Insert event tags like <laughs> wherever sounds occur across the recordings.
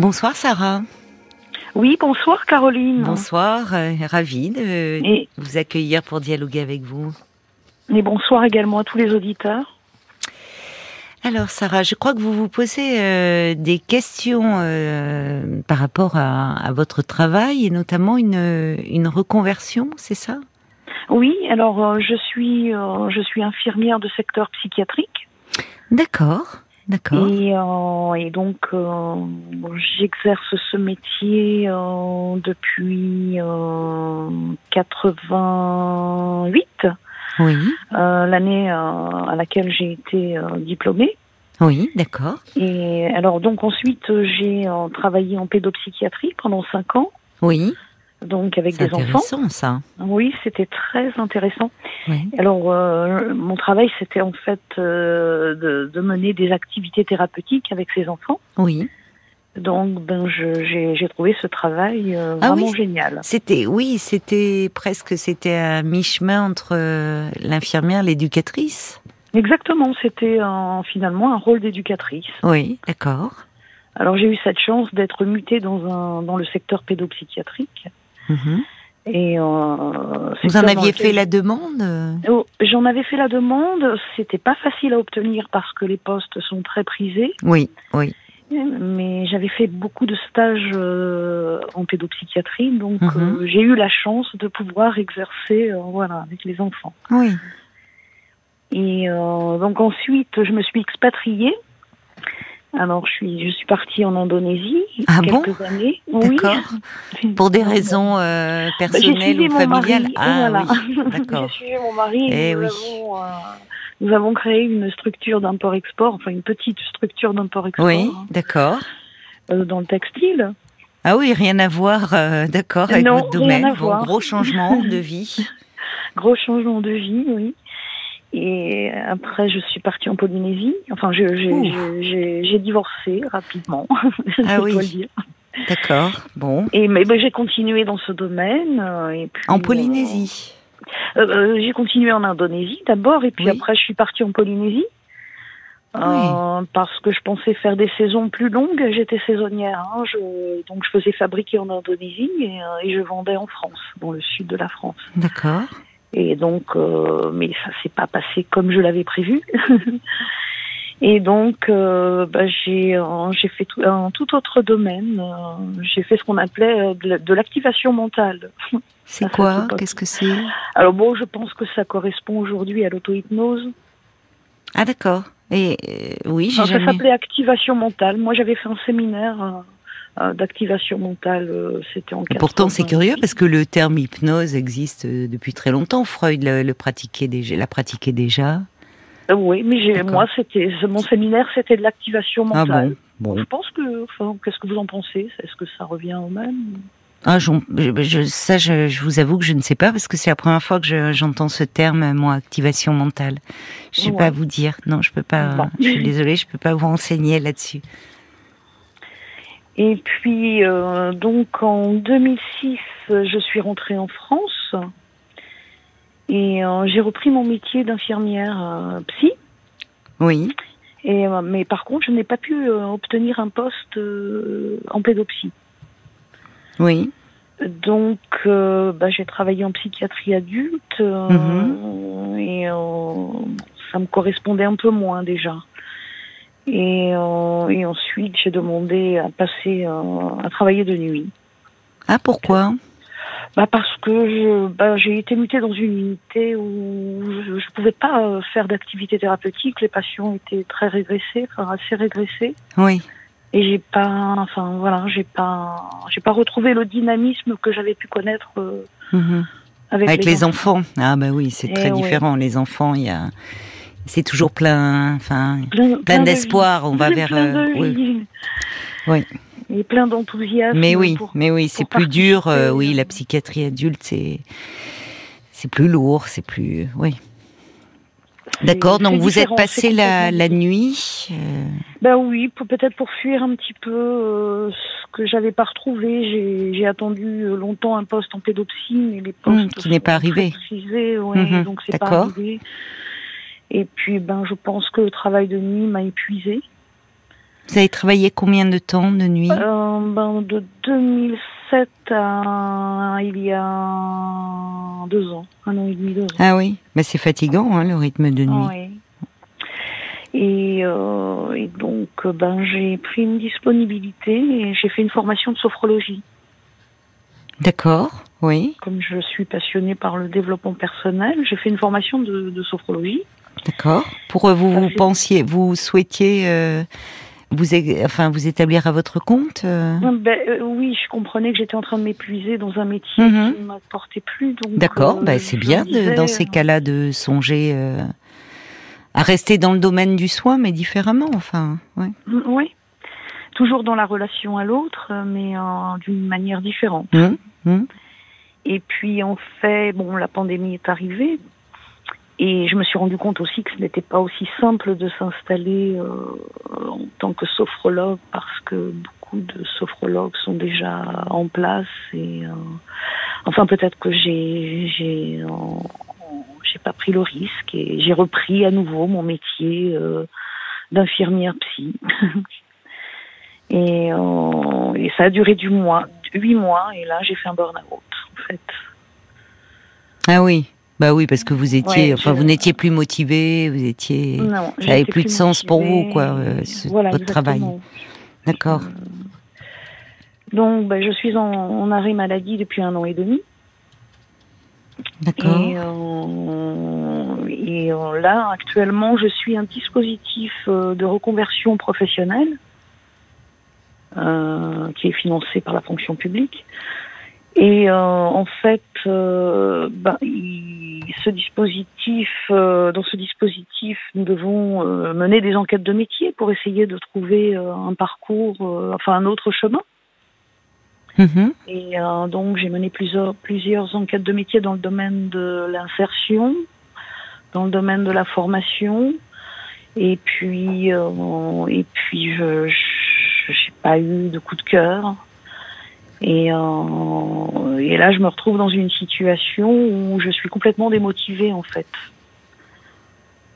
Bonsoir Sarah. Oui, bonsoir Caroline. Bonsoir, euh, ravie de vous accueillir pour dialoguer avec vous. Et bonsoir également à tous les auditeurs. Alors Sarah, je crois que vous vous posez euh, des questions euh, par rapport à, votre travail et notamment une, une reconversion, c'est ça? Oui, alors je suis je suis infirmière de secteur psychiatrique. D'accord. D'accord. Et, euh, et, donc, euh, j'exerce ce métier euh, depuis 88. Oui. L'année à laquelle j'ai été diplômée. Oui, d'accord. Et alors, donc ensuite, j'ai travaillé en pédopsychiatrie pendant 5 ans. Oui donc avec des enfants. C'est ça. Oui, c'était très intéressant. Alors, euh, mon travail, c'était en fait euh, de, de, mener des activités thérapeutiques avec ces enfants. Oui. Donc, ben, j'ai trouvé ce travail euh, ah vraiment génial. C'était, oui, c'était presque, c'était un mi-chemin entre l'infirmière, l'éducatrice. Exactement, c'était finalement un rôle d'éducatrice. Oui, d'accord. Alors j'ai eu cette chance d'être mutée dans, un, dans le secteur pédopsychiatrique. Mhm. Et euh, vous en aviez fait la demande oh, J'en avais fait la demande. C'était pas facile à obtenir parce que les postes sont très prisés. Oui, oui. Mais j'avais fait beaucoup de stages euh, en pédopsychiatrie, donc mhm. euh, j'ai eu la chance de pouvoir exercer, voilà, avec les enfants. Oui. Et donc ensuite, je me suis expatriée alors, je suis, je suis partie en Indonésie ah quelques bon années. D'accord. <laughs> Pour des raisons euh, bah, personnelles ou familiales. ah oui. <laughs> D'accord. j'ai suivi mon mari. Et, eh nous, avons, euh, nous avons créé une structure d'import-export, enfin une petite structure d'import-export. Oui, hein, d'accord. Euh, dans le textile. Ah oui, rien à voir, euh, d'accord, avec votre domaine. Bon, gros changement de vie. <laughs> gros changement de vie, oui. Et après, je suis partie en Polynésie. Enfin, j'ai divorcé rapidement, <laughs> ah oui. dire. D'accord, bon. Et mais ben, j'ai continué dans ce domaine. Euh, et puis, en Polynésie. Euh, euh, j'ai continué en Indonésie d'abord, et puis après, je suis partie en Polynésie. Euh, parce que je pensais faire des saisons plus longues. J'étais saisonnière, hein. je, donc je faisais fabriquer en Indonésie et, et, je vendais en France, dans le sud de la France. D'accord. Et donc, euh, mais ça s'est pas passé comme je l'avais prévu. <laughs> Et donc, euh, bah, j'ai euh, j'ai fait tout, un tout autre domaine. Euh, j'ai fait ce qu'on appelait euh, de l'activation mentale. <laughs> C'est quoi Qu'est-ce que c'est? Alors bon, je pense que ça correspond aujourd'hui à l'auto-hypnose. Ah d'accord. Et oui, j'ai jamais... Ça s'appelait activation mentale. Moi, j'avais fait un séminaire d'activation mentale, euh, c'était en Pourtant, c'est curieux parce que le terme hypnose existe euh, depuis très longtemps. Freud le, pratiquait déjà, l'a pratiqué déjà. oui, mais moi, c'était mon séminaire, c'était de l'activation ah mentale. Ah bon, Je pense que, enfin, qu'est-ce que vous en pensez? Est-ce que ça revient au même? Ah, je, je, ça, je, vous avoue que je ne sais pas parce que c'est la première fois que j'entends ce terme, moi, activation mentale. Je ne sais pas vous dire. Non, je peux pas. Je suis désolée, je peux pas vous renseigner là-dessus. Et puis, euh, donc en 2006, je suis rentrée en France et euh, j'ai repris mon métier d'infirmière euh, psy. Oui. Et, mais par contre, je n'ai pas pu obtenir un poste en pédopsie. Oui. Donc, bah, j'ai travaillé en psychiatrie adulte mhm. et ça me correspondait un peu moins déjà. Et, euh, et ensuite, j'ai demandé à passer euh, à travailler de nuit. Ah, pourquoi? Bah parce que bah, j'ai été mutée dans une unité où je ne pouvais pas euh, faire d'activité thérapeutique. Les patients étaient très régressés, enfin assez régressés. Oui. Et j'ai pas, enfin voilà, j'ai pas, j'ai pas retrouvé le dynamisme que j'avais pu connaître mhm. avec, les, enfants. Ah bah oui, c'est très différent. Les enfants, il y a c'est toujours plein, enfin, plein, d'espoir. On va <laughs> vers. Euh, oui. oui. Et plein d'enthousiasme. Mais oui, mais oui, c'est plus dur. Euh, oui, la psychiatrie adulte, c'est c'est plus lourd, c'est plus, oui. D'accord, donc vous êtes passé la, la, nuit euh... Ben oui, peut-être pour fuir un petit peu euh, ce que j'avais pas retrouvé. J'ai attendu longtemps un poste en pédopsie, mais les postes hum, qui n'est pas arrivé. Précisés, ouais, mmh, donc c'est pas arrivé. Et puis, ben, je pense que le travail de nuit m'a épuisé. Vous avez travaillé combien de temps de nuit? Euh, ben, De 2007 à il y a deux ans, un an et demi, deux ans. Ah oui, mais c'est fatigant hein, le rythme de nuit. Oui. Et, euh, et, donc, ben, j'ai pris une disponibilité et j'ai fait une formation de sophrologie. D'accord, oui. Comme je suis passionnée par le développement personnel, j'ai fait une formation de, de sophrologie. D'accord. Pour euh, vous, vous pensiez, vous souhaitiez euh, vous, enfin, vous établir à votre compte euh? Ben, Oui, je comprenais que j'étais en train de m'épuiser dans un métier mhm. qui ne m'apportait plus. D'accord, ben, c'est bien dans ces cas-là de songer à rester dans le domaine du soin, mais différemment, enfin. Ouais. Mm, oui, toujours dans la relation à l'autre, mais d'une manière différente. Mmh. Mmh. Et puis en fait, bon, la pandémie est arrivée, et je me suis rendu compte aussi que ce n'était pas aussi simple de s'installer euh, en tant que sophrologue parce que beaucoup de sophrologues sont déjà en place et euh, enfin peut-être que j'ai j'ai euh, j'ai pas pris le risque et j'ai repris à nouveau mon métier d'infirmière psy. <laughs> et, et ça a duré du mois, huit mois et là j'ai fait un burn-out en fait. Ah oui. Bah oui, parce que vous étiez, enfin, vous n'étiez plus motivé, vous étiez, non, ça n'avait plus de sens pour vous, quoi, euh, votre travail. D'accord. Euh, donc, bah, je suis en, arrêt maladie depuis un an et demi. D'accord. Et, euh, là, actuellement, je suis un dispositif de reconversion professionnelle qui est financé par la fonction publique. Et en fait, bah, ce dispositif, euh, dans ce dispositif, nous devons euh, mener des enquêtes de métier pour essayer de trouver euh, un parcours, enfin un autre chemin. Mm-hmm. Et donc j'ai mené plusieurs, plusieurs enquêtes de métier dans le domaine de l'insertion, dans le domaine de la formation, et puis et puis je n'ai pas eu de coup de cœur. Et, euh, et là, je me retrouve dans une situation où je suis complètement démotivée en fait.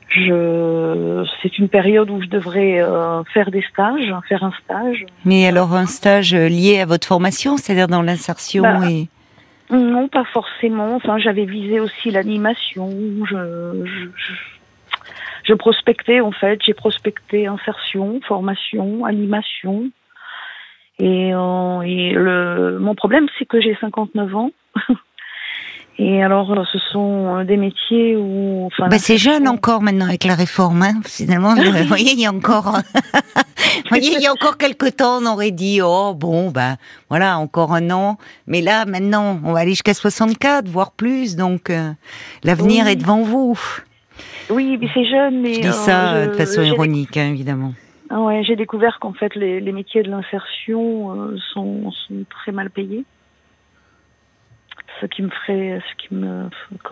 Je, c'est une période où je devrais euh, faire des stages, faire un stage. Mais alors un stage lié à votre formation, c'est-à-dire dans l'insertion bah, et non, pas forcément. Enfin, j'avais visé aussi l'animation. Je, je, je, prospectais en fait. J'ai prospecté insertion, formation, animation. Et, euh, et le, mon problème, c'est que j'ai 59 ans. <laughs> Et alors, ce sont des métiers où. Enfin, bah, c'est jeune encore maintenant avec la réforme. Hein. Finalement, <laughs> vous voyez, il y a encore. <laughs> vous voyez, il y a encore quelques temps, on aurait dit, oh bon, ben voilà, encore un an. Mais là, maintenant, on va aller jusqu'à 64, voire plus. Donc, euh, l'avenir est devant vous. Oui, mais c'est jeune, mais. Je dis ça euh, de façon ironique, hein, évidemment. Ah ouais, j'ai découvert qu'en fait les, les, métiers de l'insertion euh, sont, sont, très mal payés. Ce qui me ferait, ce qui me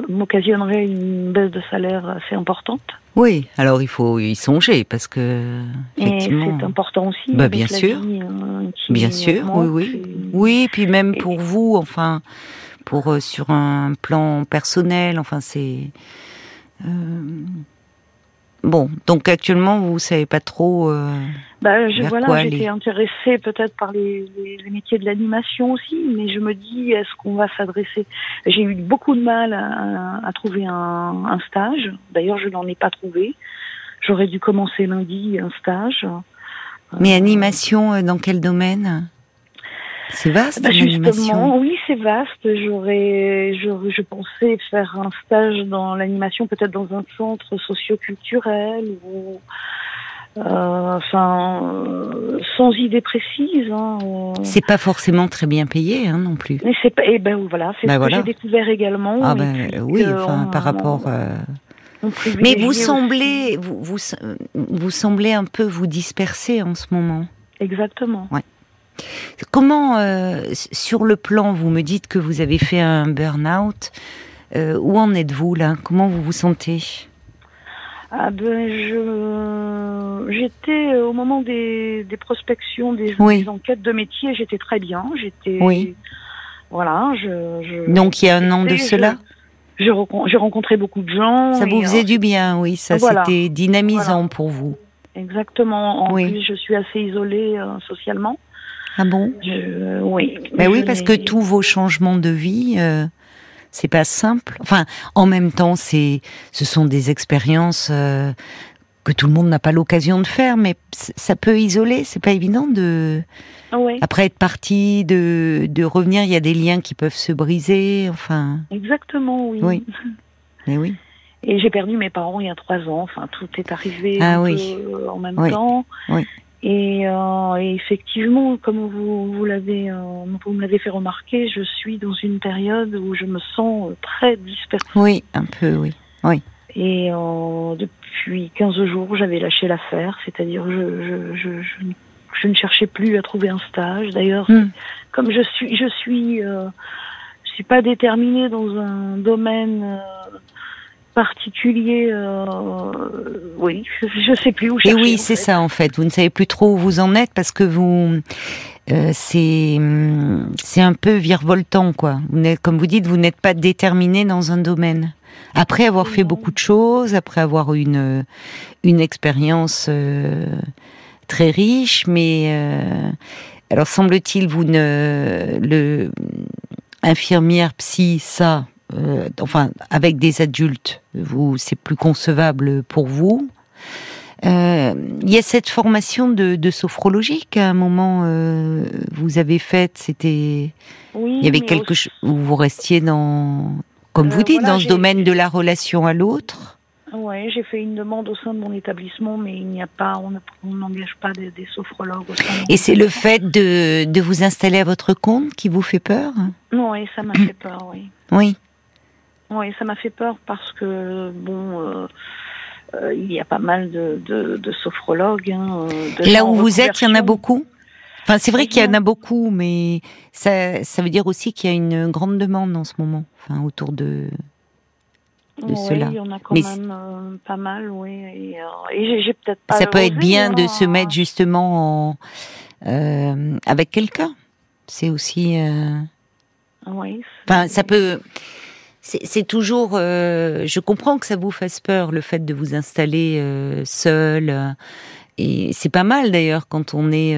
m'occasionnerait une baisse de salaire assez importante. Oui, alors il faut y songer parce que c'est important aussi. Bah, bien sûr, euh, bien sûr, oui, oui, oui. Puis même pour vous, enfin, pour euh, sur un plan personnel, enfin c'est. Bon, donc actuellement, vous savez pas trop. Euh, bah, je, voilà, j'étais intéressée peut-être par les, les, métiers de l'animation aussi, mais je me dis, est-ce qu'on va s'adresser? J'ai eu beaucoup de mal à, à trouver un, un stage. D'ailleurs, je n'en ai pas trouvé. J'aurais dû commencer lundi un stage. Mais animation, euh, dans quel domaine? C'est vaste, bah, Justement, oui, c'est vaste. J'aurais, je, je, pensais faire un stage dans l'animation, peut-être dans un centre socioculturel ou, euh, enfin, euh, sans idée précise. Hein, euh. C'est pas forcément très bien payé, hein, non plus. Mais c'est pas, et eh ben voilà, c'est bah, ce que j'ai découvert également. Ah ben oui, enfin, par rapport. Mais vous semblez, vous, vous, vous semblez un peu vous disperser en ce moment. Exactement. Ouais. Comment, euh, sur le plan, vous me dites que vous avez fait un burn-out. Euh, où en êtes-vous là? Comment vous vous sentez? Ah ben, j'étais euh, au moment des, prospections, des, enquêtes de métier, j'étais très bien. J'étais, oui. voilà. Je, Donc il y a un an de cela? J'ai rencontré beaucoup de gens. Ça vous faisait du bien, oui. Ça c'était dynamisant pour vous. exactement. En plus, je suis assez isolée socialement. Ah bon? Oui. Ben oui, parce que tous vos changements de vie, c'est pas simple. Enfin, en même temps, c'est, ce sont des expériences que tout le monde n'a pas l'occasion de faire, mais ça peut isoler. C'est pas évident de. Après être parti, de, de revenir, il y a des liens qui peuvent se briser. Enfin. Exactement, oui. Oui. Mais oui. Et j'ai perdu mes parents il y a trois ans. Enfin, tout est arrivé ah euh, en même temps. Oui. Euh, et, effectivement, comme vous, vous l'avez, euh, vous me l'avez fait remarquer, je suis dans une période où je me sens très dispersée. Oui, un peu, oui. Oui. Et depuis 15 jours, j'avais lâché l'affaire, c'est-à-dire je, je, je, je, ne cherchais plus à trouver un stage. D'ailleurs, hmm. comme je suis, je suis, je suis pas déterminée dans un domaine particulier, euh, oui, je ne sais plus où chercher. Et oui, c'est ça en fait. Vous ne savez plus trop où vous en êtes parce que vous, euh, c'est, c'est un peu virevoltant quoi. Vous comme vous dites, vous n'êtes pas déterminé dans un domaine. Après avoir fait beaucoup de choses, après avoir une une expérience euh, très riche, mais euh, alors semble-t-il vous ne le infirmière psy ça euh, enfin avec des adultes, vous c'est plus concevable pour vous. Euh, il y a cette formation de, de sophrologie qu'à un moment euh, vous avez faite. C'était, il y avait quelque chose où vous restiez dans, comme vous dites, dans ce domaine de la relation à l'autre. Oui, j'ai fait une demande au sein de mon établissement, mais il n'y a pas, on n'engage pas des, sophrologues. Au sein Et c'est le fait de, de vous installer à votre compte qui vous fait peur? Oui, ça m'a fait peur, oui. Oui. Oui, ça m'a fait peur parce que, bon, euh, euh, il y a pas mal de, de, sophrologues. Hein, Là où vous êtes, il y en a beaucoup Enfin, c'est vrai qu'il y en a beaucoup, mais ça, ça veut dire aussi qu'il y a une grande demande en ce moment, enfin, autour de, de cela. Il y en a quand même euh, pas mal, oui. Et, j'ai peut-être pas. Ça peut être bien de se mettre justement en, avec quelqu'un. C'est aussi. Oui. Enfin, ça peut c'est toujours. Euh, je comprends que ça vous fasse peur le fait de vous installer euh, seul. Euh, et c'est pas mal d'ailleurs quand on est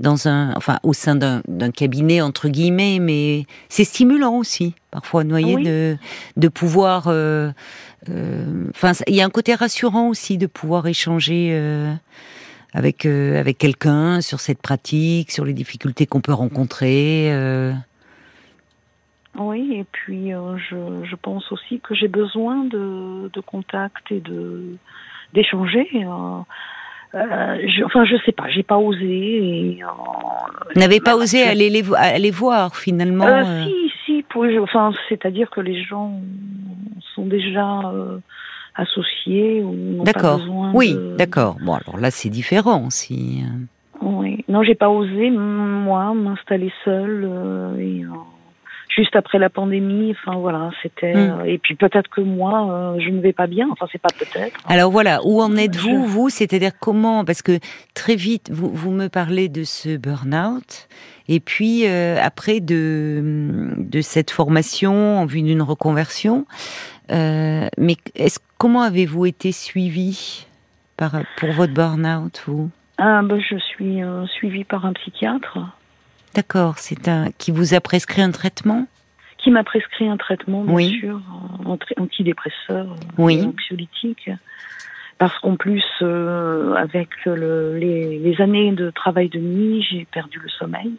dans un, enfin au sein d'un cabinet entre guillemets, mais c'est stimulant aussi parfois, noyer de de pouvoir. Enfin, il y a un côté rassurant aussi de pouvoir échanger avec avec quelqu'un sur cette pratique, sur les difficultés qu'on peut rencontrer. Oui, et puis euh, je, je, pense aussi que j'ai besoin de, de contact et de d'échanger. Euh, euh, je, enfin, je sais pas, j'ai pas osé. Et, euh, Vous n'avez pas osé aller les, aller voir finalement. Euh, si, si, pour, enfin, c'est-à-dire que les gens sont déjà associés ou n'ont pas besoin. Oui, d'accord. Bon, alors là, c'est différent, si. Oui, non, j'ai pas osé moi m'installer seule et juste après la pandémie. Enfin voilà, c'était. Hmm. Euh, et puis peut-être que moi, euh, je ne vais pas bien. Enfin, c'est pas peut-être. Alors voilà, où en êtes-vous, vous? C'est-à-dire comment? Parce que très vite, vous, vous me parlez de ce burn-out. Et puis euh, après de, de cette formation en vue d'une reconversion, euh, mais est-ce comment avez-vous été suivi par pour votre burn-out vous? Ah, ben, je suis euh, suivie par un psychiatre. D'accord, c'est un qui vous a prescrit un traitement Qui m'a prescrit un traitement, bien sûr, antidépresseur, oui. anxiolytique. Parce qu'en plus, euh, avec le, les, années de travail de nuit, j'ai perdu le sommeil.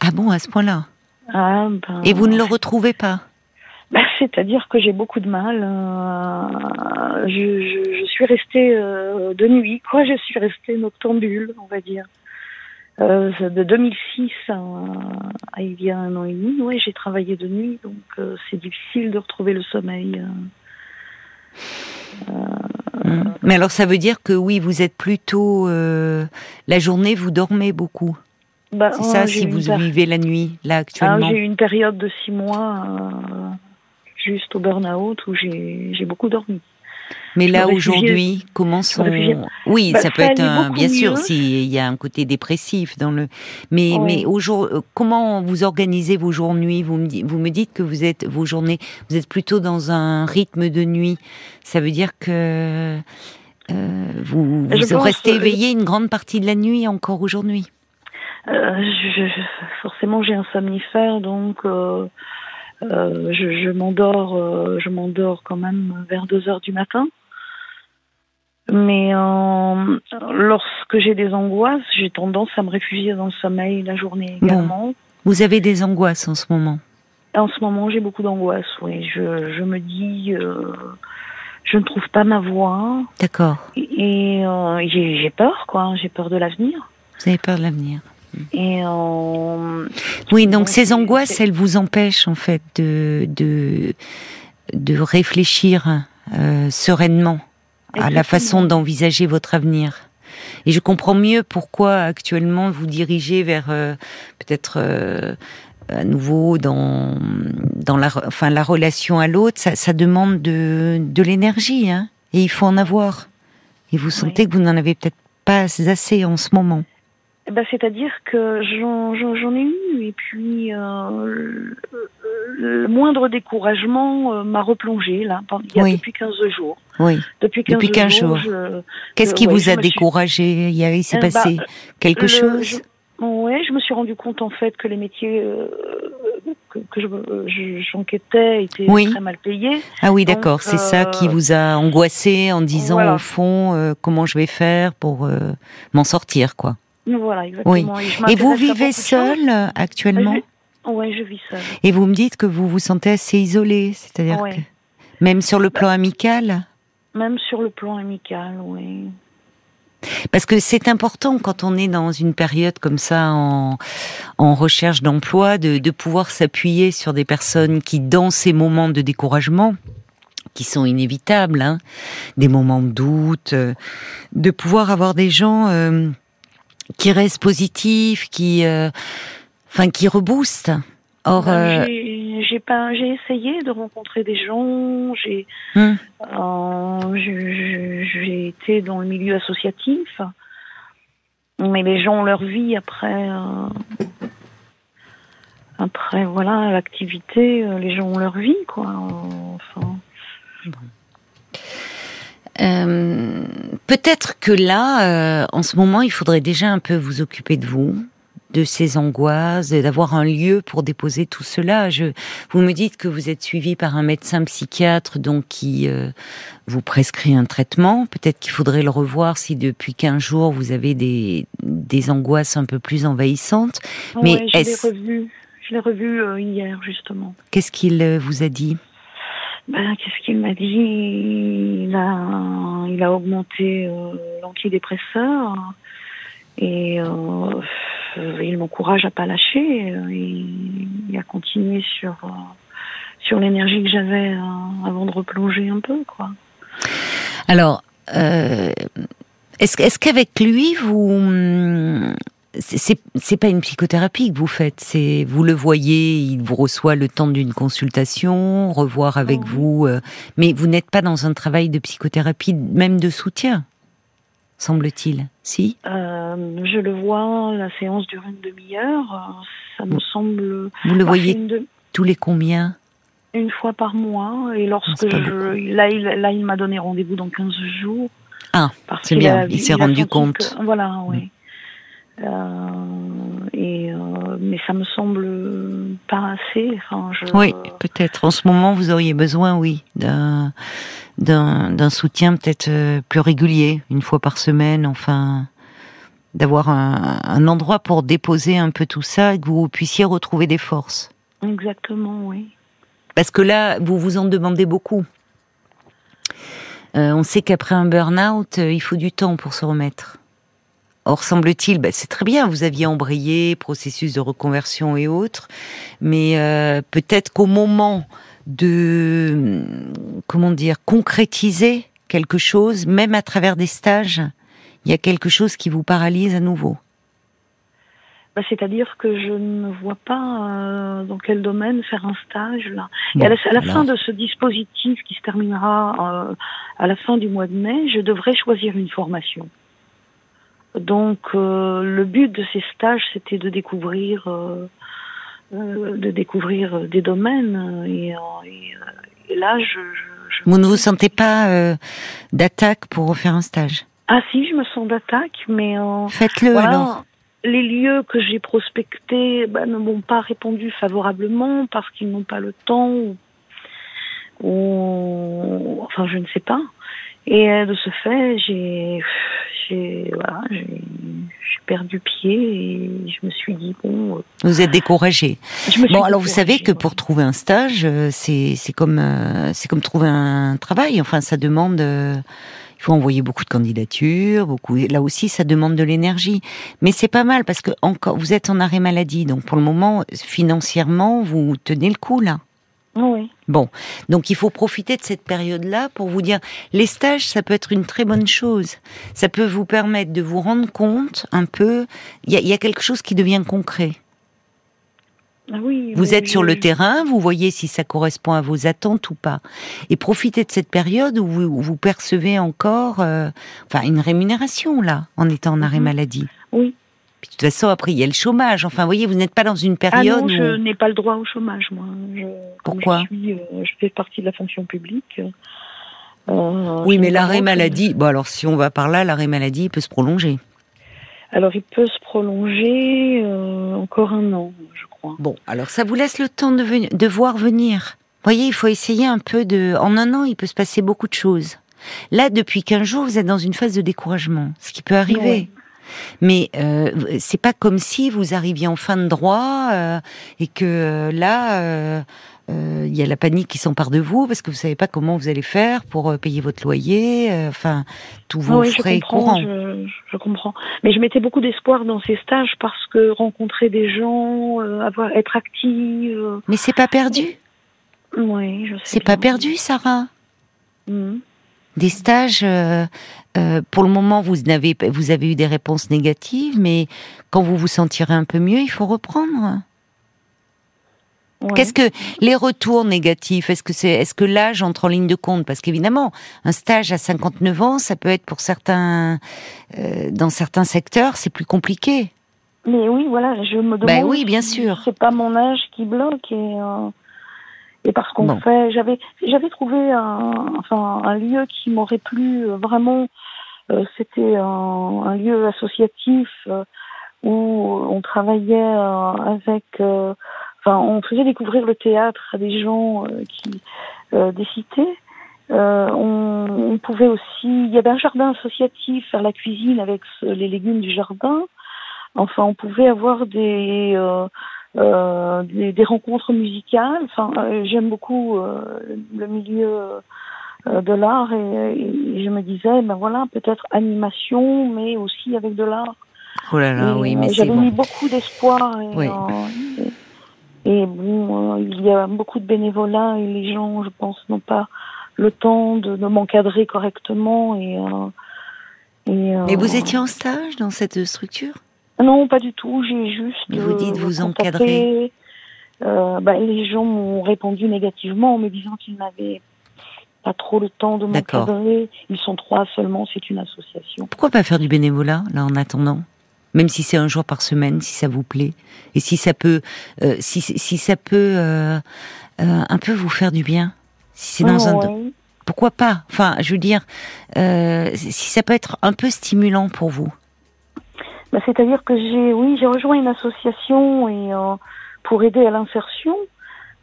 Ah bon, à ce point-là ah, ben, Et vous ne le retrouvez pas <laughs> bah, C'est-à-dire que j'ai beaucoup de mal. Euh, je, je, suis restée euh, de nuit, quoi. Je suis restée noctambule, on va dire. Euh, de 2006 à, il y a un an et demi, ouais, j'ai travaillé de nuit, donc euh, c'est difficile de retrouver le sommeil. Euh, mmh. Mais alors ça veut dire que oui, vous êtes plutôt la journée, vous dormez beaucoup. Bah, c'est ça, si vous vivez la nuit là ah, actuellement. j'ai eu une période de six mois juste au burn-out où j'ai beaucoup dormi. Mais là aujourd'hui, comment sont Oui, bah, ça peut être un, bien sûr s'il y a un côté dépressif dans le. Mais mais aujourd'hui, euh, comment vous organisez vos jours-nuits Vous me vous me dites que vous êtes vos journées, vous êtes plutôt dans un rythme de nuit. Ça veut dire que vous, vous restez éveillé une grande partie de la nuit encore aujourd'hui? Forcément, j'ai un somnifère, donc je, je m'endors, je m'endors quand même vers 2 heures du matin. Mais euh, lorsque j'ai des angoisses, j'ai tendance à me réfugier dans le sommeil la journée également. Vous avez des angoisses en ce moment? En ce moment, j'ai beaucoup d'angoisses, oui. Je, je, me dis, euh, je ne trouve pas ma voix. D'accord. Et, euh, j'ai peur, quoi. J'ai peur de l'avenir. Vous avez peur de l'avenir et Oui, donc ces angoisses, elles vous empêchent en fait de, de, de réfléchir sereinement à la façon d'envisager votre avenir. Et je comprends mieux pourquoi actuellement vous dirigez vers euh, peut-être euh, à nouveau dans dans la enfin la relation à l'autre. Ça, ça, demande de de l'énergie, hein, et il faut en avoir. Et vous sentez que vous n'en avez peut-être pas assez en ce moment. Eh ben, c'est-à-dire que j'en ai eu, et puis euh, le moindre découragement euh, m'a replongé là, il y a depuis 15 jours. Oui. Depuis 15, jours. Qu'est-ce qui vous a découragé Il s'est eh passé ben, quelque chose? Oui, je me suis rendu compte en fait que les métiers euh, que, j'enquêtais étaient très mal payés. Ah oui, d'accord. C'est ça qui vous a angoissé en disant au fond comment je vais faire pour m'en sortir, quoi. Voilà, exactement. Et, vous vivez seul actuellement Oui, je vis seule. Et vous me dites que vous vous sentez assez isolée, c'est-à-dire que même sur le plan amical Même sur le plan amical, oui. Parce que c'est important quand on est dans une période comme ça en, en recherche d'emploi de, de pouvoir s'appuyer sur des personnes qui, dans ces moments de découragement, qui sont inévitables, hein, des moments de doute, euh, de pouvoir avoir des gens euh, qui reste positif, qui, euh, enfin, qui rebooste. Or, ben, euh, j'ai pas, j'ai essayé de rencontrer des gens. J'ai, hum. euh, j'ai été dans le milieu associatif, mais les gens ont leur vie après. après, voilà, l'activité, les gens ont leur vie, quoi. Enfin. Euh, peut-être que là, euh, en ce moment, il faudrait déjà un peu vous occuper de vous, de ces angoisses, d'avoir un lieu pour déposer tout cela. Je, vous me dites que vous êtes suivi par un médecin psychiatre, donc qui euh, vous prescrit un traitement. Peut-être qu'il faudrait le revoir si depuis 15 jours vous avez des, des angoisses un peu plus envahissantes. Mais je l'ai revu, je l'ai revu hier justement. Qu'est-ce qu'il vous a dit? Ben, qu'est-ce qu'il m'a dit? Il a, il a augmenté euh, l'antidépresseur. Et euh, il m'encourage à pas lâcher. Et, à continuer sur euh, sur l'énergie que j'avais avant de replonger un peu quoi. Alors est-ce est-ce qu'avec lui vous c'est pas une psychothérapie que vous faites, c'est vous le voyez, il vous reçoit le temps d'une consultation, revoir avec vous, euh, mais vous n'êtes pas dans un travail de psychothérapie, même de soutien, semble-t-il. Si? Euh, Je le vois, la séance dure une demi-heure, ça me semble. Vous le voyez tous les combien? Une fois par mois, et lorsque je, là, il, là, il m'a donné rendez-vous dans 15 jours. Ah, c'est bien, il s'est rendu compte. voilà, oui. Euh, et euh, mais ça me semble pas assez. Enfin, je... Oui, peut-être. En ce moment, vous auriez besoin, oui, d'un d'un soutien peut-être euh, plus régulier, une fois par semaine, enfin, d'avoir un, un, endroit pour déposer un peu tout ça et que vous puissiez retrouver des forces. Exactement, oui. Parce que là, vous vous en demandez beaucoup. Euh, on sait qu'après un burn-out, il faut du temps pour se remettre. Or, semble-t-il, ben, c'est très bien, vous aviez embrayé, processus de reconversion et autres, mais euh, peut-être qu'au moment de, comment dire, concrétiser quelque chose, même à travers des stages, il y a quelque chose qui vous paralyse à nouveau? Ben, c'est-à-dire que je ne vois pas euh, dans quel domaine faire un stage là. et à la, fin de ce dispositif qui se terminera euh, à la fin du mois de mai, je devrais choisir une formation. Donc euh, le but de ces stages, c'était de découvrir, euh, euh, de découvrir des domaines. Et, là, je, Vous ne vous sentez pas d'attaque pour refaire un stage? Ah si, je me sens d'attaque, mais faites-le alors les lieux que j'ai prospectés bah, ne m'ont pas répondu favorablement parce qu'ils n'ont pas le temps ou, enfin je ne sais pas. Et euh, de ce fait, j'ai j'ai voilà, j'ai perdu pied et je me suis dit bon. Euh, vous êtes découragé. Bon alors vous savez que pour trouver un stage, euh, c'est c'est comme c'est comme trouver un travail. Enfin ça demande il faut envoyer beaucoup de candidatures, beaucoup. Là aussi, ça demande de l'énergie. Mais c'est pas mal parce que encore, vous êtes en arrêt maladie, donc pour le moment, financièrement, vous tenez le coup là. Oui. Bon, donc il faut profiter de cette période-là pour vous dire, les stages, ça peut être une très bonne chose. Ça peut vous permettre de vous rendre compte un peu, il y a quelque chose qui devient concret. Ah vous êtes sur le terrain, vous voyez si ça correspond à vos attentes ou pas. Et profitez de cette période où vous, percevez encore euh, enfin, une rémunération, là, en étant en arrêt mhm. maladie. Oui. De toute façon, après, il y a le chômage. Enfin, vous voyez, vous n'êtes pas dans une période ah non, je n'ai pas le droit au chômage, moi. Pourquoi euh, je, fais partie de la fonction publique. Euh, oui, mais l'arrêt maladie, bon alors si on va par là, l'arrêt maladie peut se prolonger. Alors il peut se prolonger encore un an, je Bon, alors ça vous laisse le temps de, de voir venir. Vous voyez, il faut essayer un peu de... En un an, il peut se passer beaucoup de choses. Là, depuis 15 jours, vous êtes dans une phase de découragement, ce qui peut arriver. Mais euh, c'est pas comme si vous arriviez en fin de droit euh, et que euh, là, euh, euh, il y a la panique qui s'empare de vous parce que vous savez pas comment vous allez faire pour payer votre loyer, enfin tous vos frais courants. Je, comprends, mais je mettais beaucoup d'espoir dans ces stages parce que rencontrer des gens, avoir être active. Mais c'est pas perdu? Oui, je sais. C'est pas perdu, Sarah? Mmh. Des stages, pour le moment, vous avez, vous avez eu des réponses négatives, mais quand vous vous sentirez un peu mieux, il faut reprendre. Qu'est-ce que les retours négatifs Est-ce que c'est est-ce que l'âge entre en ligne de compte? Parce qu'évidemment, un stage à 59 ans, ça peut être pour certains euh, dans certains secteurs, c'est plus compliqué. Mais oui, voilà, je me ben demande. oui, bien sûr. C'est pas mon âge qui bloque et euh, et parce qu'on fait, j'avais j'avais trouvé un enfin un lieu qui m'aurait plu euh, vraiment. C'était un, un, lieu associatif où on travaillait avec Enfin, on faisait découvrir le théâtre à des gens euh, qui euh, des cités. Euh, on, on, pouvait aussi, il y avait un jardin associatif, faire la cuisine avec les légumes du jardin. Enfin, on pouvait avoir des euh, euh des, des, rencontres musicales. Enfin, j'aime beaucoup le milieu de l'art et, et, je me disais, ben voilà, peut-être animation, mais aussi avec de l'art. Oh là là, oui, mais j'avais mis beaucoup d'espoir. Oui. Et bon, euh, il y a beaucoup de bénévolat et les gens, je pense, n'ont pas le temps de, de m'encadrer correctement. Et, euh, et Mais vous étiez en stage dans cette structure? Non, pas du tout. J'ai juste. vous dites vous encadrer. Euh, bah, les gens m'ont répondu négativement en me disant qu'ils n'avaient pas trop le temps de m'encadrer. Ils sont trois seulement, c'est une association. Pourquoi pas faire du bénévolat, là, en attendant? Même si c'est un jour par semaine, si ça vous plaît, et si ça peut, euh, si, si ça peut euh, euh, un peu vous faire du bien, si c'est dans un, pourquoi pas? Enfin, je veux dire, si ça peut être un peu stimulant pour vous. Bah, c'est-à-dire que j'ai, oui, j'ai rejoint une association et pour aider à l'insertion,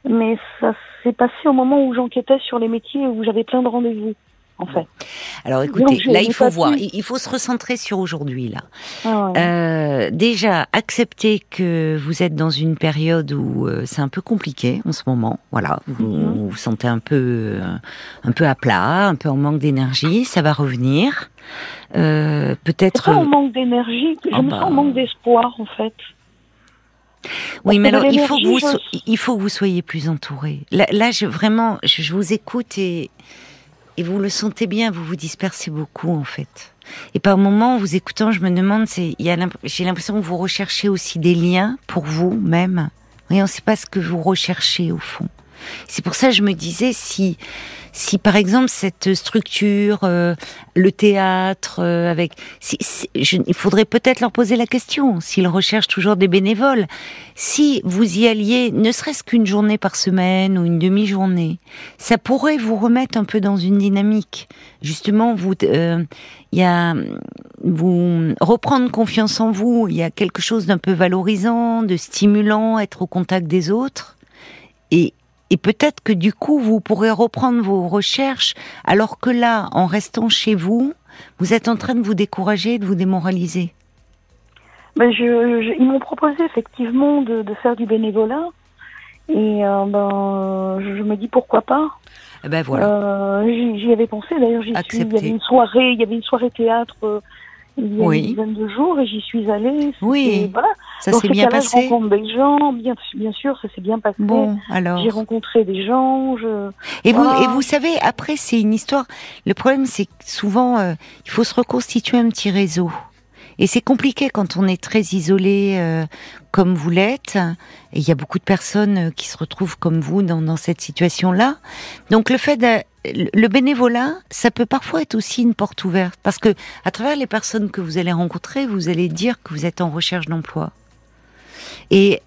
mais ça s'est passé au moment où j'enquêtais sur les métiers où j'avais plein de rendez-vous en fait. Alors écoutez, là il faut voir, il faut se recentrer sur aujourd'hui là. Ah euh, déjà, accepter que vous êtes dans une période où euh, c'est un peu compliqué en ce moment. Voilà, vous mhm. vous, sentez un peu, un peu à plat, un peu en manque d'énergie. Ça va revenir. Euh, Peut-être. Pas en manque d'énergie. Je ah me sens en bah. manque d'espoir en fait. Oui, mais alors il faut que vous, il faut que vous soyez plus entouré. Là, là je vraiment, je vous écoute et et vous le sentez bien, vous vous dispersez beaucoup en fait. Et par moments, en vous écoutant, je me demande, j'ai l'impression que vous recherchez aussi des liens pour vous-même. Oui, on ne sait pas ce que vous recherchez au fond. C'est pour ça que je me disais si si par exemple cette structure, euh, le théâtre, euh, avec, il faudrait peut-être leur poser la question s'ils recherchent toujours des bénévoles. Si vous y alliez, ne serait-ce qu'une journée par semaine ou une demi-journée, ça pourrait vous remettre un peu dans une dynamique. Justement, vous, euh, il y a vous reprendre confiance en vous. Il y a quelque chose d'un peu valorisant, de stimulant, être au contact des autres. Et, et peut-être que du coup, vous pourrez reprendre vos recherches, alors que là, en restant chez vous, vous êtes en train de vous décourager, de vous démoraliser. Ben je, ils m'ont proposé effectivement de, faire du bénévolat. Et euh, ben, je me dis pourquoi pas. Eh ben voilà. Euh, j'y avais pensé. D'ailleurs, j'y suis. Il y avait une soirée, il y avait une soirée théâtre euh, il y a une dizaine de jours et j'y suis allée. Oui. Voilà. Ça s'est bien passé. Je rencontre des gens, bien, bien sûr, ça s'est bien passé. Bon, alors. J'ai rencontré des gens. Je... Et vous, et vous savez, après, c'est une histoire. Le problème, c'est que souvent, euh, il faut se reconstituer un petit réseau. Et c'est compliqué quand on est très isolé euh, comme vous l'êtes. Et il y a beaucoup de personnes euh, qui se retrouvent comme vous dans, dans cette situation-là. Donc le fait de, le bénévolat, ça peut parfois être aussi une porte ouverte parce que à travers les personnes que vous allez rencontrer, vous allez dire que vous êtes en recherche d'emploi. Et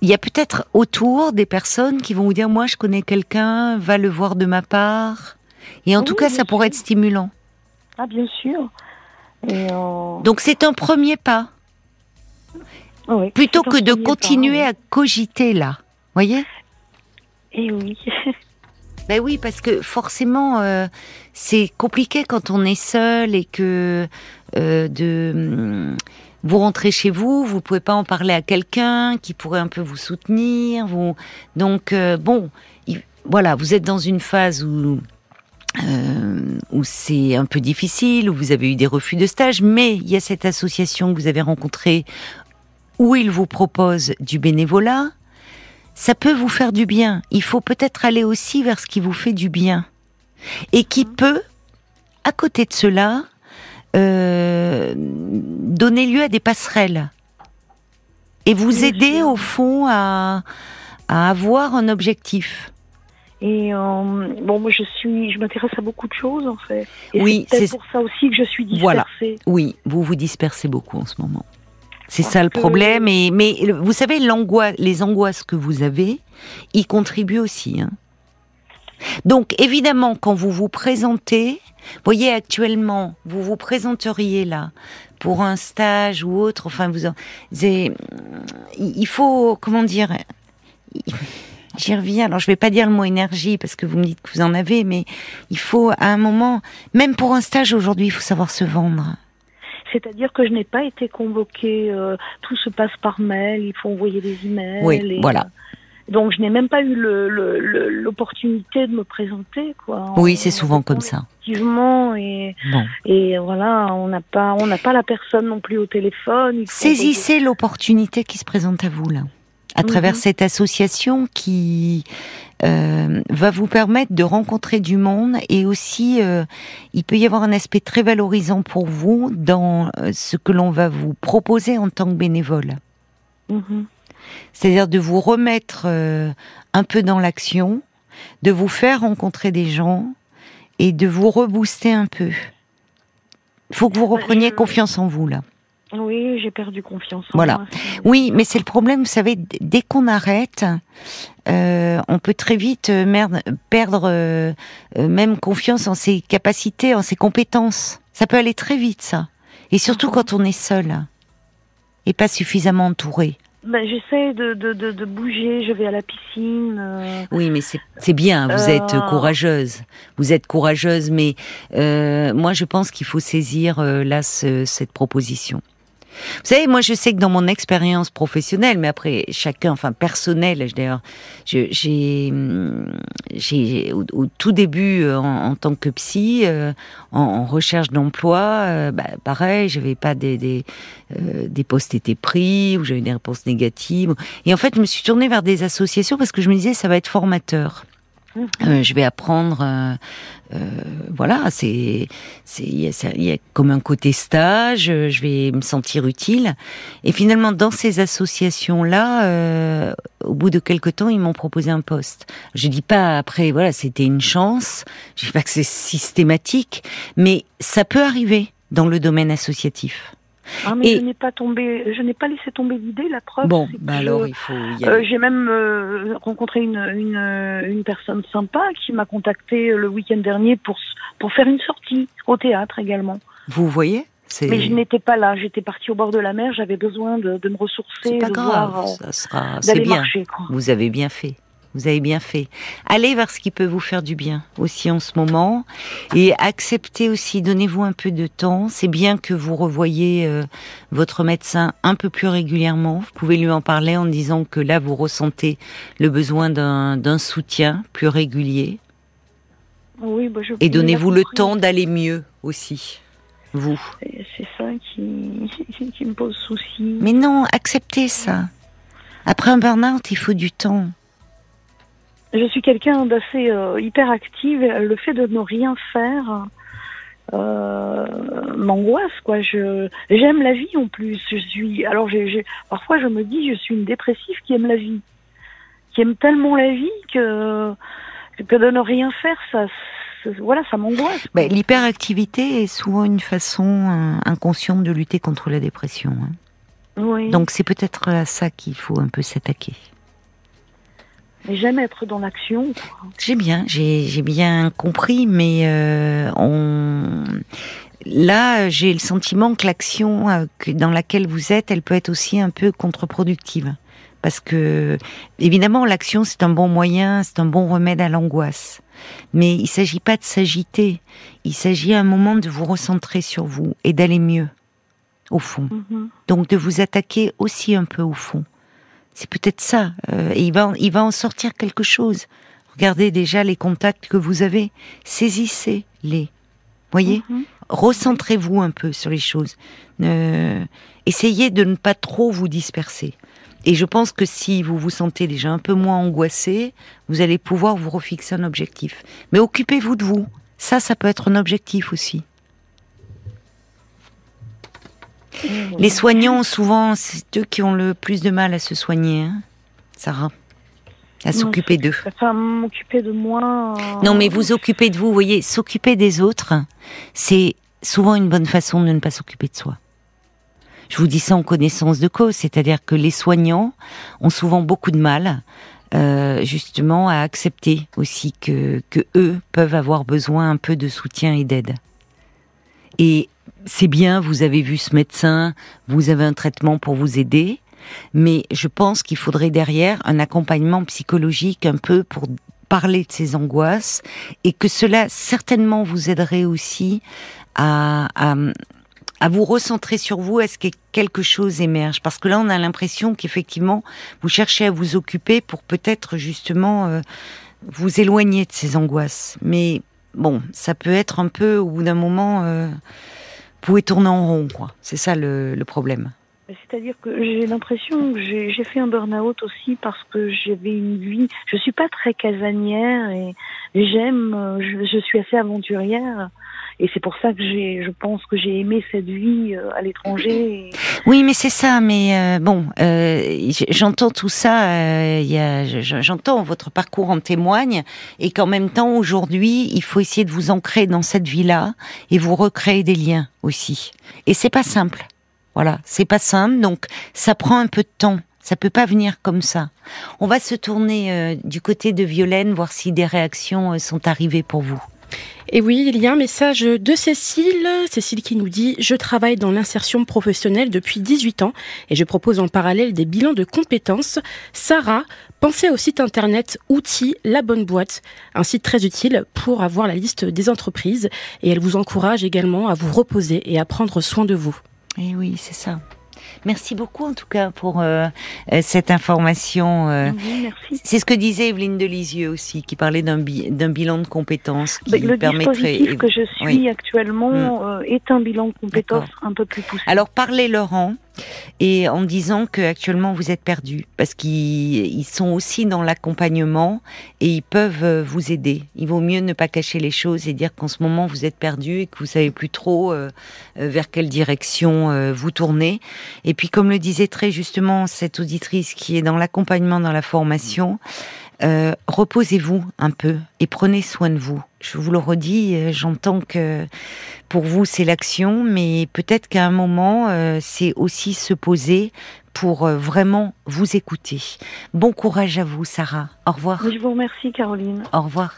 il y a peut-être autour des personnes qui vont vous dire moi je connais quelqu'un, va le voir de ma part. Et en tout cas, ça pourrait être stimulant. Ah bien sûr. Euh, Donc c'est un premier pas. Plutôt que de continuer à cogiter là. Voyez? Et eh oui. <laughs> ben oui, parce que forcément, euh, c'est compliqué quand on est seul et que euh, de hum, vous rentrez chez vous, vous pouvez pas en parler à quelqu'un qui pourrait un peu vous soutenir. Donc bon, voilà, vous êtes dans une phase où euh, où c'est un peu difficile, où vous avez eu des refus de stage, mais il y a cette association que vous avez rencontrée où il vous propose du bénévolat. Ça peut vous faire du bien. Il faut peut-être aller aussi vers ce qui vous fait du bien et qui mmh. peut, à côté de cela, euh, donner lieu à des passerelles et vous aider au fond à, à avoir un objectif. Et euh, bon, moi je suis, je m'intéresse à beaucoup de choses en fait. Et oui, c'est pour ça aussi que je suis dispersée. Voilà. Oui, vous vous dispersez beaucoup en ce moment. C'est ça le problème. Et mais vous savez, l'angoisse, les angoisses que vous avez, y contribuent aussi. Hein. Donc évidemment, quand vous vous présentez, voyez actuellement, vous vous présenteriez là pour un stage ou autre. Enfin, vous, il faut comment dire J'y reviens. Alors, je vais pas dire le mot énergie parce que vous me dites que vous en avez, mais il faut, à un moment, même pour un stage aujourd'hui, il faut savoir se vendre. C'est-à-dire que je n'ai pas été convoquée, euh, tout se passe par mail, il faut envoyer des emails. Oui, voilà. Euh, donc je n'ai même pas eu l'opportunité de me présenter, quoi. Oui, c'est souvent comme ça. Effectivement, et, et voilà, on n'a pas, on n'a pas la personne non plus au téléphone. Saisissez l'opportunité qui se présente à vous là à travers cette association qui euh, va vous permettre de rencontrer du monde et aussi euh, il peut y avoir un aspect très valorisant pour vous dans euh, ce que l'on va vous proposer en tant que bénévole. Mhm. C'est-à-dire de vous remettre un peu dans l'action, de vous faire rencontrer des gens et de vous rebooster un peu. Il faut que vous bah, repreniez confiance en vous là. Oui, j'ai perdu confiance. En voilà. oui, mais c'est le problème, vous savez, dès qu'on arrête, euh, on peut très vite euh, merde, perdre euh, même confiance en ses capacités, en ses compétences. Ça peut aller très vite, ça. Et surtout ah quand on est seul et pas suffisamment entouré. Ben, J'essaie de, de, de, bouger, je vais à la piscine. Oui, mais c'est bien, vous êtes courageuse. Vous êtes courageuse, mais moi je pense qu'il faut saisir là cette proposition. Vous savez, moi, je sais que dans mon expérience professionnelle, mais après, chacun, enfin, personnelle, d'ailleurs, j'ai, j'ai, au, tout début, euh, en, tant que psy, euh, en, recherche d'emploi, euh, bah, pareil, j'avais pas des, des, des postes étaient pris, ou j'avais des réponses négatives. Et en fait, je me suis tournée vers des associations parce que je me disais, ça va être formateur. Euh, je vais apprendre, euh, euh, voilà, c'est, c'est, il y, a comme un côté stage. Je vais me sentir utile. Et finalement, dans ces associations-là, au bout de quelque temps, ils m'ont proposé un poste. Je dis pas après, voilà, c'était une chance. Je dis pas que c'est systématique, mais ça peut arriver dans le domaine associatif. Ah, mais je n'ai pas tombé, je n'ai pas laissé tomber l'idée. La preuve. Bon, bah alors il faut. Euh, j'ai même euh, rencontré une, une, une, personne sympa qui m'a contacté le week-end dernier pour pour faire une sortie au théâtre également. Vous voyez. Mais je n'étais pas là, j'étais partie au bord de la mer, j'avais besoin de, de, me ressourcer, de grave, voir, ça sera, c'est bien. Marcher, Vous avez bien fait. Vous avez bien fait. Allez vers ce qui peut vous faire du bien aussi en ce moment et acceptez aussi, donnez-vous un peu de temps. C'est bien que vous revoyez euh, votre médecin un peu plus régulièrement. Vous pouvez lui en parler en disant que là vous ressentez le besoin d'un soutien plus régulier. Oui, bah, je et donnez-vous le temps d'aller mieux aussi, vous. C'est ça qui, <laughs> qui me pose souci. Mais non, acceptez ça. Après un burn-out, il faut du temps. Je suis quelqu'un d'assez euh, hyperactive. Le fait de ne rien faire euh, m'angoisse. Quoi. Je j'aime la vie en plus. Je suis. Alors j'ai, parfois je me dis je suis une dépressive qui aime la vie, qui aime tellement la vie que que de ne rien faire ça. Voilà, ça m'angoisse. L'hyperactivité est souvent une façon euh, inconsciente de lutter contre la dépression. Hein. Oui. Donc c'est peut-être à ça qu'il faut un peu s'attaquer mais j'aime être dans l'action. J'ai bien, j'ai bien compris, mais euh, on là, j'ai le sentiment que l'action euh, dans laquelle vous êtes, elle peut être aussi un peu contre-productive. Parce que, évidemment, l'action, c'est un bon moyen, c'est un bon remède à l'angoisse. Mais il s'agit pas de s'agiter. Il s'agit à un moment de vous recentrer sur vous et d'aller mieux, au fond. Mm-hmm. Donc, de vous attaquer aussi un peu au fond. C'est peut-être ça. Euh, il, va, il va en sortir quelque chose. Regardez déjà les contacts que vous avez. Saisissez-les. Voyez? Mhm. Recentrez-vous un peu sur les choses. essayez de ne pas trop vous disperser. Et je pense que si vous vous sentez déjà un peu moins angoissé, vous allez pouvoir vous refixer un objectif. Mais occupez-vous de vous. Ça, ça peut être un objectif aussi. Les soignants, souvent, c'est eux qui ont le plus de mal à se soigner, hein, Sarah à s'occuper d'eux. Enfin, m'occuper de moi. Euh, non, mais vous occuper de vous, vous voyez, s'occuper des autres, c'est souvent une bonne façon de ne pas s'occuper de soi. Je vous dis ça en connaissance de cause, c'est-à-dire que les soignants ont souvent beaucoup de mal, euh, justement, à accepter aussi que, que eux peuvent avoir besoin un peu de soutien et d'aide. Et c'est bien, vous avez vu ce médecin, vous avez un traitement pour vous aider, mais je pense qu'il faudrait derrière un accompagnement psychologique un peu pour parler de ces angoisses et que cela certainement vous aiderait aussi à, à, vous recentrer sur vous, à ce que quelque chose émerge. Parce que là, on a l'impression qu'effectivement, vous cherchez à vous occuper pour peut-être justement euh, vous éloigner de ces angoisses. Mais bon, ça peut être un peu, au bout d'un moment... Euh, pouvez tourner en rond, quoi. C'est ça le, problème. C'est-à-dire que j'ai l'impression que j'ai fait un burn-out aussi parce que j'avais une vie. Je suis pas très casanière et j'aime. Je, je, suis assez aventurière. Et c'est pour ça que j'ai, je pense que j'ai aimé cette vie euh, à l'étranger. Oui, mais c'est ça. Mais euh, bon, euh, j'entends tout ça. A, j'entends votre parcours en témoigne, et qu'en même temps, aujourd'hui, il faut essayer de vous ancrer dans cette vie-là et vous recréer des liens aussi. Et c'est pas simple. Voilà, c'est pas simple. Donc, ça prend un peu de temps. Ça peut pas venir comme ça. On va se tourner du côté de Violaine, voir si des réactions sont arrivées pour vous. Et oui, il y a un message de Cécile. Cécile qui nous dit Je travaille dans l'insertion professionnelle depuis 18 ans et je propose en parallèle des bilans de compétences. Sarah, pensez au site internet Outils La Bonne Boîte, un site très utile pour avoir la liste des entreprises et elle vous encourage également à vous reposer et à prendre soin de vous. Et oui, c'est ça. Merci beaucoup en tout cas pour euh, euh, cette information. Euh. C'est ce que disait Evelyne Delisieux aussi, qui parlait d'un bilan de compétences qui le permettrait. Le que je suis actuellement mm. est un bilan de compétences un peu plus poussé. Alors parlez Laurent et en disant que actuellement vous êtes perdu parce qu'ils sont aussi dans l'accompagnement et ils peuvent euh, vous aider. Il vaut mieux ne pas cacher les choses et dire qu'en ce moment vous êtes perdu et que vous savez plus trop euh, euh, vers quelle direction vous tournez. Et puis comme le disait très justement cette auditrice qui est dans l'accompagnement dans la formation, euh, reposez-vous un peu et prenez soin de vous. Je vous le redis, euh, j'entends que pour vous c'est l'action, mais peut-être qu'à un moment euh, c'est aussi se poser pour vraiment vous écouter. Bon courage à vous, Sarah. Au revoir. Je vous remercie, Caroline. Au revoir.